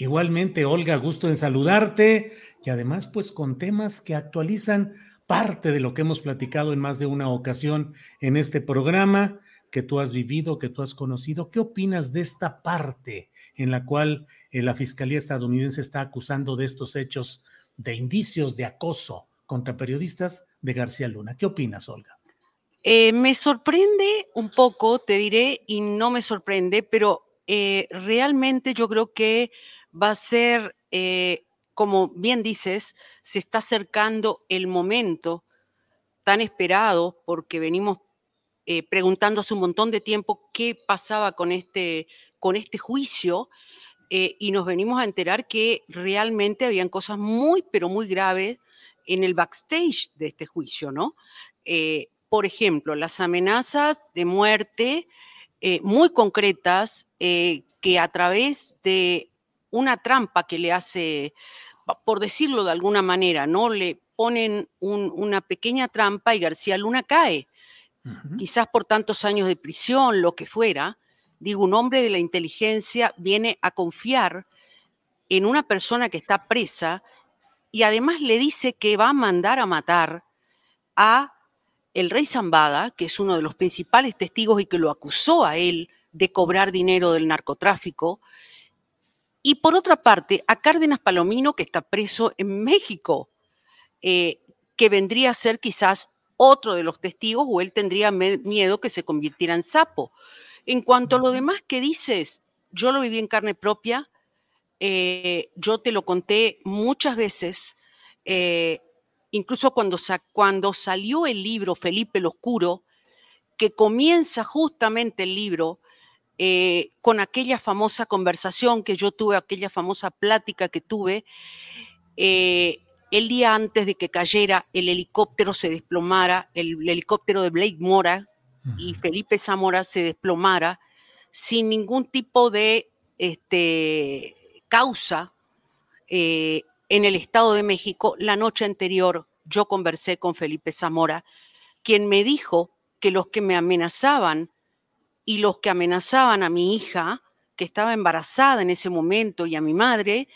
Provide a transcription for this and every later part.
Igualmente, Olga, gusto en saludarte y además pues con temas que actualizan parte de lo que hemos platicado en más de una ocasión en este programa que tú has vivido, que tú has conocido. ¿Qué opinas de esta parte en la cual eh, la Fiscalía estadounidense está acusando de estos hechos de indicios de acoso contra periodistas de García Luna? ¿Qué opinas, Olga? Eh, me sorprende un poco, te diré, y no me sorprende, pero eh, realmente yo creo que va a ser, eh, como bien dices, se está acercando el momento tan esperado porque venimos eh, preguntando hace un montón de tiempo qué pasaba con este, con este juicio eh, y nos venimos a enterar que realmente habían cosas muy, pero muy graves en el backstage de este juicio, ¿no? por ejemplo, las amenazas de muerte muy concretas que a través de una trampa que le hace, por decirlo de alguna manera, ¿no? Le ponen una pequeña trampa y García Luna cae. Quizás por tantos años de prisión, lo que fuera. Digo, un hombre de la inteligencia viene a confiar en una persona que está presa y además le dice que va a mandar a matar a el rey Zambada, que es uno de los principales testigos y que lo acusó a él de cobrar dinero del narcotráfico, y por otra parte, a Cárdenas Palomino, que está preso en México, eh, que vendría a ser quizás otro de los testigos o él tendría miedo que se convirtiera en sapo. En cuanto a lo demás que dices, yo lo viví en carne propia, eh, yo te lo conté muchas veces, eh, incluso cuando, cuando salió el libro Felipe el Oscuro, que comienza justamente el libro eh, con aquella famosa conversación que yo tuve, aquella famosa plática que tuve, eh, el día antes de que cayera el helicóptero se desplomara, el, helicóptero de Blake Mora y Felipe Zamora se desplomara sin ningún tipo de este, causa eh, en el Estado de México. La noche anterior yo conversé con Felipe Zamora, quien me dijo que los que me amenazaban y los que amenazaban a mi hija, que estaba embarazada en ese momento, y a mi madre,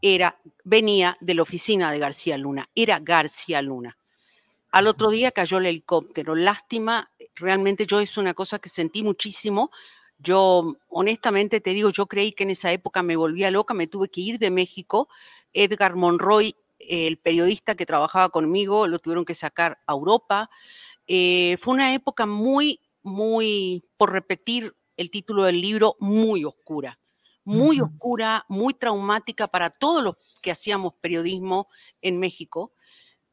era, venía de la oficina de García Luna, era García Luna. Al otro día cayó el helicóptero. Lástima, realmente yo es una cosa que sentí muchísimo. Yo, honestamente te digo, yo creí que en esa época me volvía loca, me tuve que ir de México. Edgar Monroy, el periodista que trabajaba conmigo, lo tuvieron que sacar a Europa. Eh, fue una época muy muy, por repetir el título del libro, muy oscura, muy oscura, muy traumática para todos los que hacíamos periodismo en México,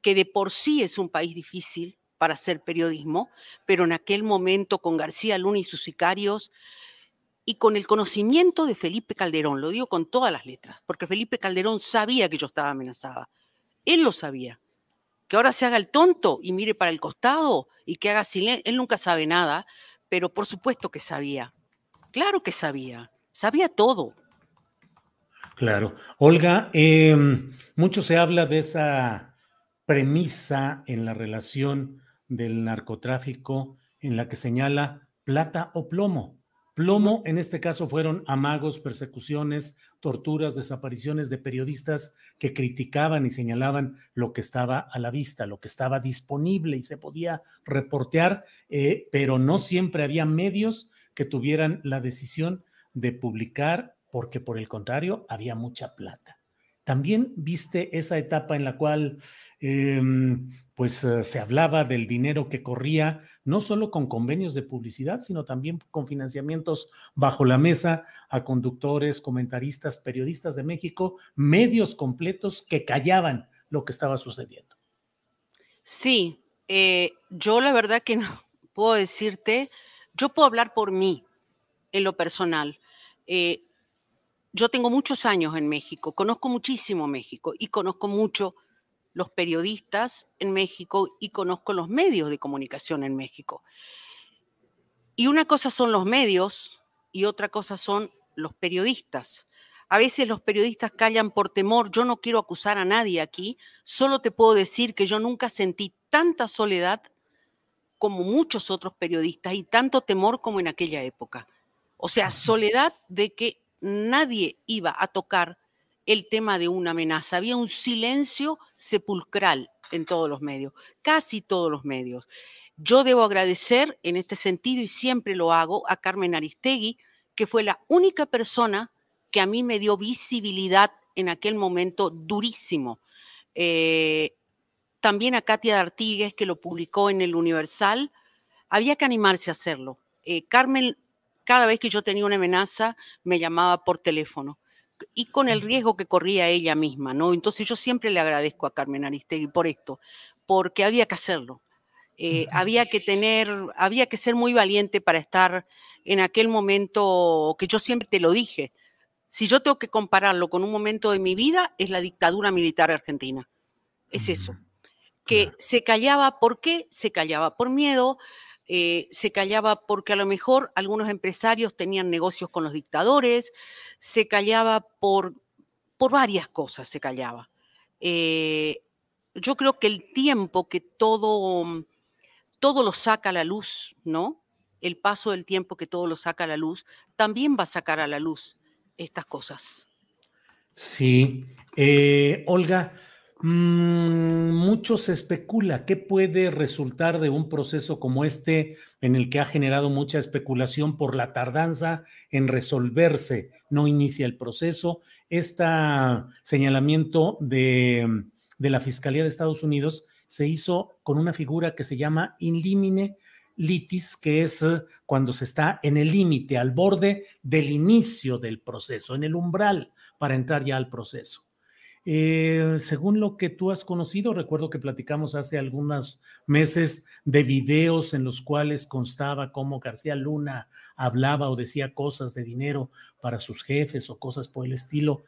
que de por sí es un país difícil para hacer periodismo, pero en aquel momento con García Luna y sus sicarios y con el conocimiento de Felipe Calderón, lo digo con todas las letras, porque Felipe Calderón sabía que yo estaba amenazada, él lo sabía. Que ahora se haga el tonto y mire para el costado y que haga silencio. Él nunca sabe nada, pero por supuesto que sabía. Claro que sabía. Sabía todo. Claro. Olga, em, mucho se habla de esa premisa en la relación del narcotráfico en la que señala plata o plomo. Plomo, en este caso, fueron amagos, persecuciones, torturas, desapariciones de periodistas que criticaban y señalaban lo que estaba a la vista, lo que estaba disponible y se podía reportear, eh, pero no siempre había medios que tuvieran la decisión de publicar, porque por el contrario, había mucha plata. También viste esa etapa en la cual em, pues eh, se hablaba del dinero que corría, no solo con convenios de publicidad, sino también con financiamientos bajo la mesa a conductores, comentaristas, periodistas de México, medios completos que callaban lo que estaba sucediendo. Sí, eh, yo la verdad que no puedo decirte, yo puedo hablar por mí en lo personal. Eh, yo tengo muchos años en México, conozco muchísimo México y conozco mucho los periodistas en México y conozco los medios de comunicación en México. Y una cosa son los medios y otra cosa son los periodistas. A veces los periodistas callan por temor. Yo no quiero acusar a nadie aquí, solo te puedo decir que yo nunca sentí tanta soledad como muchos otros periodistas y tanto temor como en aquella época. O sea, soledad de que nadie iba a tocar el tema de una amenaza. Había un silencio sepulcral en todos los medios, casi todos los medios. Yo debo agradecer en este sentido, y siempre lo hago, a Carmen Aristegui, que fue la única persona que a mí me dio visibilidad en aquel momento durísimo. Eh, también a Katia Artigues, que lo publicó en el Universal. Había que animarse a hacerlo. Eh, Carmen cada vez que yo tenía una amenaza, me llamaba por teléfono y con el riesgo que corría ella misma, ¿no? Entonces yo siempre le agradezco a Carmen Aristegui por esto, porque había que hacerlo. Eh, había que tener, había que ser muy valiente para estar en aquel momento que yo siempre te lo dije. Si yo tengo que compararlo con un momento de mi vida, es la dictadura militar argentina. Es eso. Que se callaba, ¿por qué? Se callaba por miedo, eh, se callaba porque a lo mejor algunos empresarios tenían negocios con los dictadores, se callaba por, por varias cosas, se callaba. Eh, yo creo que el tiempo que todo, todo lo saca a la luz, ¿no? El paso del tiempo que todo lo saca a la luz, también va a sacar a la luz estas cosas. Sí. Eh, Olga, Mm, mucho se especula qué puede resultar de un proceso como este en el que ha generado mucha especulación por la tardanza en resolverse. No inicia el proceso. Este señalamiento de, de la Fiscalía de Estados Unidos se hizo con una figura que se llama in limine litis, que es cuando se está en el límite, al borde del inicio del proceso, en el umbral para entrar ya al proceso. Eh, según lo que tú has conocido, recuerdo que platicamos hace algunos meses de videos en los cuales constaba cómo García Luna hablaba o decía cosas de dinero para sus jefes o cosas por el estilo.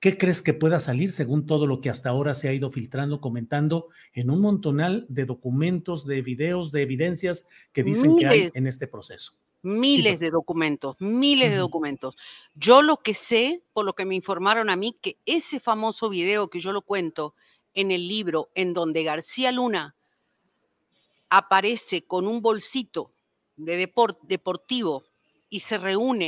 ¿Qué crees que pueda salir según todo lo que hasta ahora se ha ido filtrando, comentando en un montonal de documentos, de videos, de evidencias que dicen que hay en este proceso? Miles de documentos, miles de documentos. Yo lo que sé, por lo que me informaron a mí, que ese famoso video que yo lo cuento en el libro, en donde García Luna aparece con un bolsito de deport deportivo y se reúne.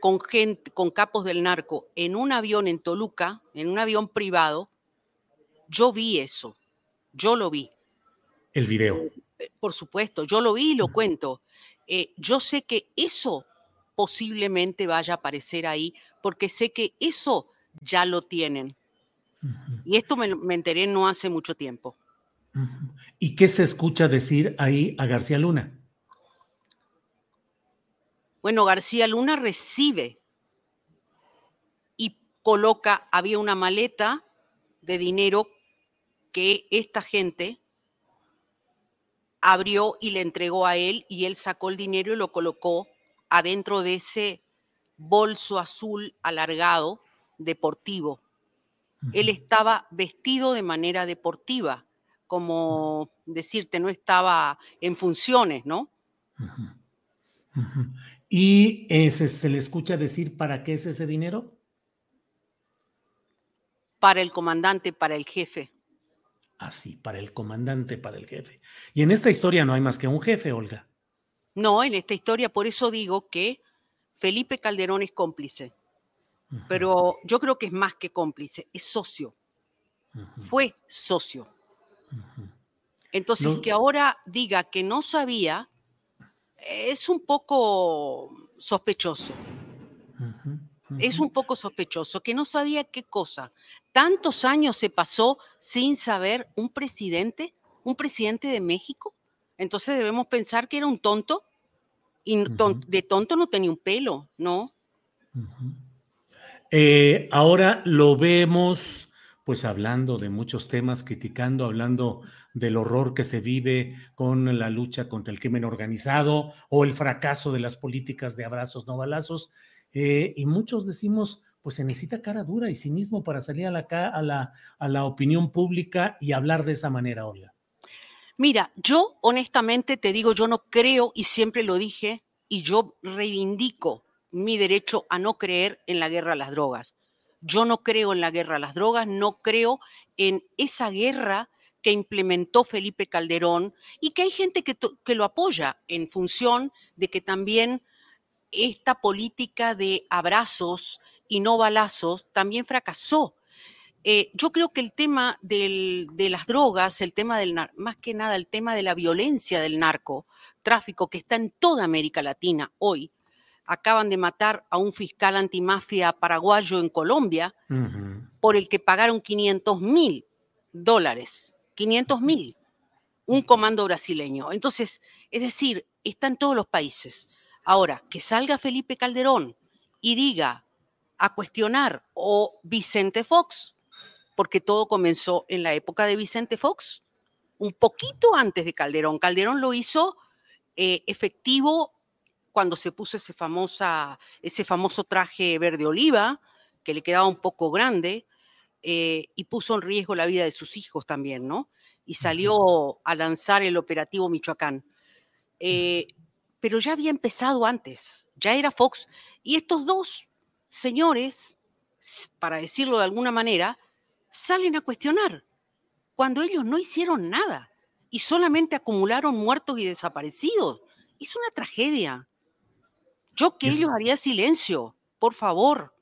con gente, con capos del narco en un avión en Toluca, en un avión privado, yo vi eso, yo lo vi. El video. Eh, por supuesto, yo lo vi y lo cuento. Eh, yo sé que eso posiblemente vaya a aparecer ahí, porque sé que eso ya lo tienen. Y esto me, me, enteré no hace mucho tiempo. ¿Y qué se escucha decir ahí a García Luna? Bueno, García Luna recibe y coloca, había una maleta de dinero que esta gente abrió y le entregó a él y él sacó el dinero y lo colocó adentro de ese bolso azul alargado deportivo. Él estaba vestido de manera deportiva, como decirte, no estaba en funciones, ¿no? ¿Y ese, se le escucha decir para qué es ese dinero? Para el comandante, para el jefe. Así, para el comandante, para el jefe. Y en esta historia no hay más que un jefe, Olga. No, en esta historia, por eso digo que Felipe Calderón es cómplice. Pero yo creo que es más que cómplice, es socio. Fue socio. Entonces, que ahora diga que no sabía, es un poco sospechoso. Es un poco sospechoso, que no sabía qué cosa. Tantos años se pasó sin saber un presidente, un presidente de México. Entonces debemos pensar que era un tonto y de tonto no tenía un pelo, ¿no? Eh, ahora lo vemos pues hablando de muchos temas, criticando, hablando del horror que se vive con la lucha contra el crimen organizado o el fracaso de las políticas de abrazos no balazos. Eh, y muchos decimos, pues se necesita cara dura y cinismo para salir a la, a la, a la opinión pública y hablar de esa manera, Olga. Mira, yo honestamente te digo, yo no creo y siempre lo dije y yo reivindico mi derecho a no creer en la guerra a las drogas. Yo no creo en la guerra a las drogas, no creo en esa guerra que implementó Felipe Calderón y que hay gente que, que lo apoya en función de que también esta política de abrazos y no balazos también fracasó. Eh, yo creo que el tema de las drogas, el tema del más que nada el tema de la violencia del narco, tráfico que está en toda América Latina hoy, acaban de matar a un fiscal antimafia paraguayo en Colombia por el que pagaron 500 mil dólares. 500 mil. Un comando brasileño. Entonces, es decir, está en todos los países. Ahora, que salga Felipe Calderón y diga a cuestionar o Vicente Fox, porque todo comenzó en la época de Vicente Fox, un poquito antes de Calderón. Calderón lo hizo eh, efectivo cuando se puso ese, famosa, ese famoso traje verde oliva, que le quedaba un poco grande, eh, y puso en riesgo la vida de sus hijos también, ¿no? Y salió a lanzar el operativo Michoacán. Eh, pero ya había empezado antes, ya era Fox. Y estos dos señores, para decirlo de alguna manera, salen a cuestionar cuando ellos no hicieron nada y solamente acumularon muertos y desaparecidos. Es una tragedia. Yo que ellos haría silencio, por favor.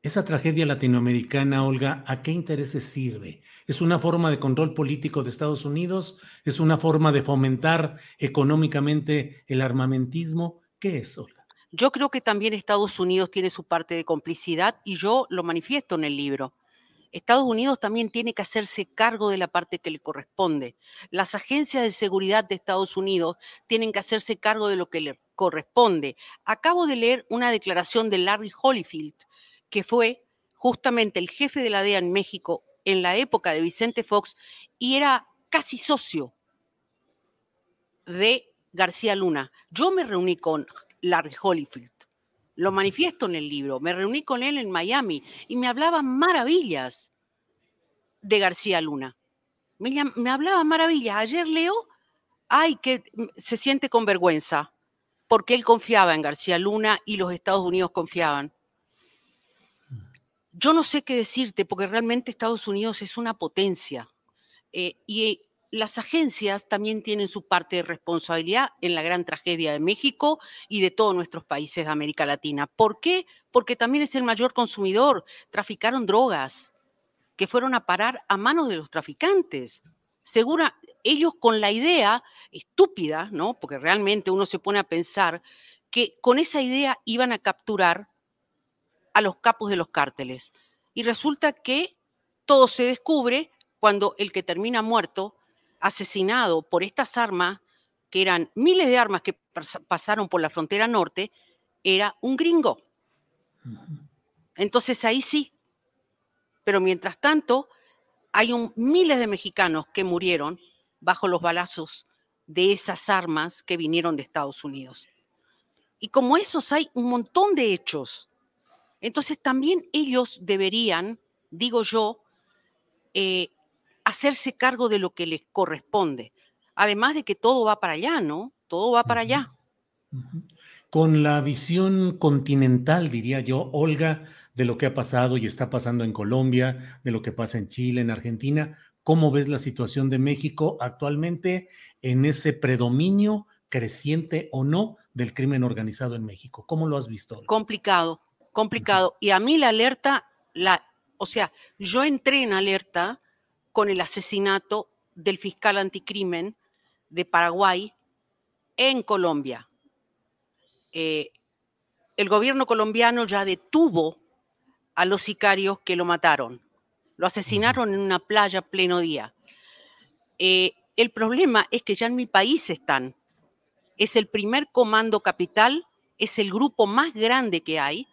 Esa tragedia latinoamericana, Olga, ¿a qué intereses sirve? ¿Es una forma de control político de Estados Unidos? ¿Es una forma de fomentar económicamente el armamentismo? ¿Qué es, Olga? Yo creo que también Estados Unidos tiene su parte de complicidad y yo lo manifiesto en el libro. Estados Unidos también tiene que hacerse cargo de la parte que le corresponde. Las agencias de seguridad de Estados Unidos tienen que hacerse cargo de lo que le corresponde. Acabo de leer una declaración de Larry Holyfield, que fue justamente el jefe de la DEA en México en la época de Vicente Fox y era casi socio de García Luna. Yo me reuní con Larry Holyfield, lo manifiesto en el libro, me reuní con él en Miami y me hablaba maravillas de García Luna. Me, me hablaba maravillas. Ayer leo, ay, que se siente con vergüenza porque él confiaba en García Luna y los Estados Unidos confiaban. Yo no sé qué decirte, porque realmente Estados Unidos es una potencia eh, y las agencias también tienen su parte de responsabilidad en la gran tragedia de México y de todos nuestros países de América Latina. ¿Por qué? Porque también es el mayor consumidor. Traficaron drogas que fueron a parar a manos de los traficantes. Segura, ellos con la idea estúpida, ¿no? Porque realmente uno se pone a pensar que con esa idea iban a capturar a los capos de los cárteles. Y resulta que todo se descubre cuando el que termina muerto, asesinado por estas armas, que eran miles de armas que pasaron por la frontera norte, era un gringo. Entonces ahí sí. Pero mientras tanto, hay un, miles de mexicanos que murieron bajo los balazos de esas armas que vinieron de Estados Unidos. Y como esos hay un montón de hechos. Entonces también ellos deberían, digo yo, eh, hacerse cargo de lo que les corresponde. Además de que todo va para allá, ¿no? Todo va para allá. Con la visión continental, diría yo, Olga, de lo que ha pasado y está pasando en Colombia, de lo que pasa en Chile, en Argentina, ¿cómo ves la situación de México actualmente en ese predominio creciente o no del crimen organizado en México? ¿Cómo lo has visto? Complicado, complicado. Y a mí la alerta, la, o sea, yo entré en alerta con el asesinato del fiscal anticrimen de Paraguay en Colombia. Eh, el gobierno colombiano ya detuvo a los sicarios que lo mataron. Lo asesinaron en una playa pleno día. Eh, el problema es que ya en mi país están. Es el primer comando capital, es el grupo más grande que hay.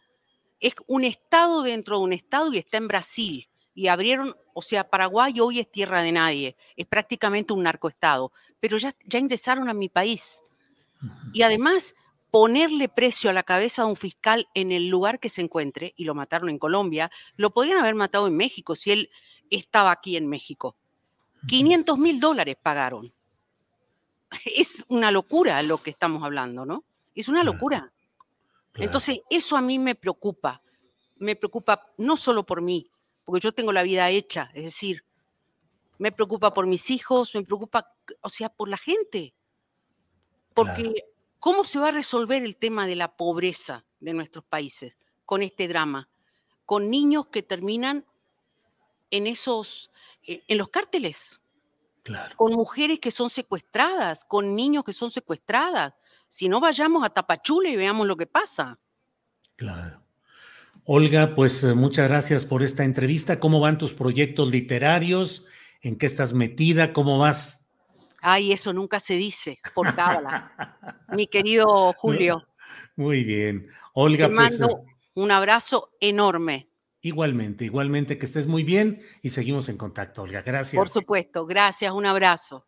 Es un estado dentro de un estado y está en Brasil. Y abrieron o sea, Paraguay hoy es tierra de nadie, es prácticamente un narcoestado, pero ya, ya ingresaron a mi país. Y además, ponerle precio a la cabeza de un fiscal en el lugar que se encuentre, y lo mataron en Colombia, lo podían haber matado en México si él estaba aquí en México. 500 mil dólares pagaron. Es una locura lo que estamos hablando, ¿no? Es una locura. Entonces, eso a mí me preocupa. Me preocupa no solo por mí, porque yo tengo la vida hecha, es decir, me preocupa por mis hijos, me preocupa, o sea, por la gente. Porque ¿cómo se va a resolver el tema de la pobreza de nuestros países con este drama? Con niños que terminan en esos, e, en los cárteles. Claro. Con mujeres que son secuestradas, con niños que son secuestradas. Si no vayamos a Tapachula y veamos lo que pasa. Claro. Olga, pues eh, muchas gracias por esta entrevista. ¿Cómo van tus proyectos literarios? ¿En qué estás metida? ¿Cómo vas? Ay, eso nunca se dice por cábala. Mi querido Julio. Muy bien. Olga, Te pues, mando eh, un abrazo enorme. Igualmente, igualmente que estés muy bien y seguimos en contacto, Olga. Gracias. Por supuesto, gracias, un abrazo.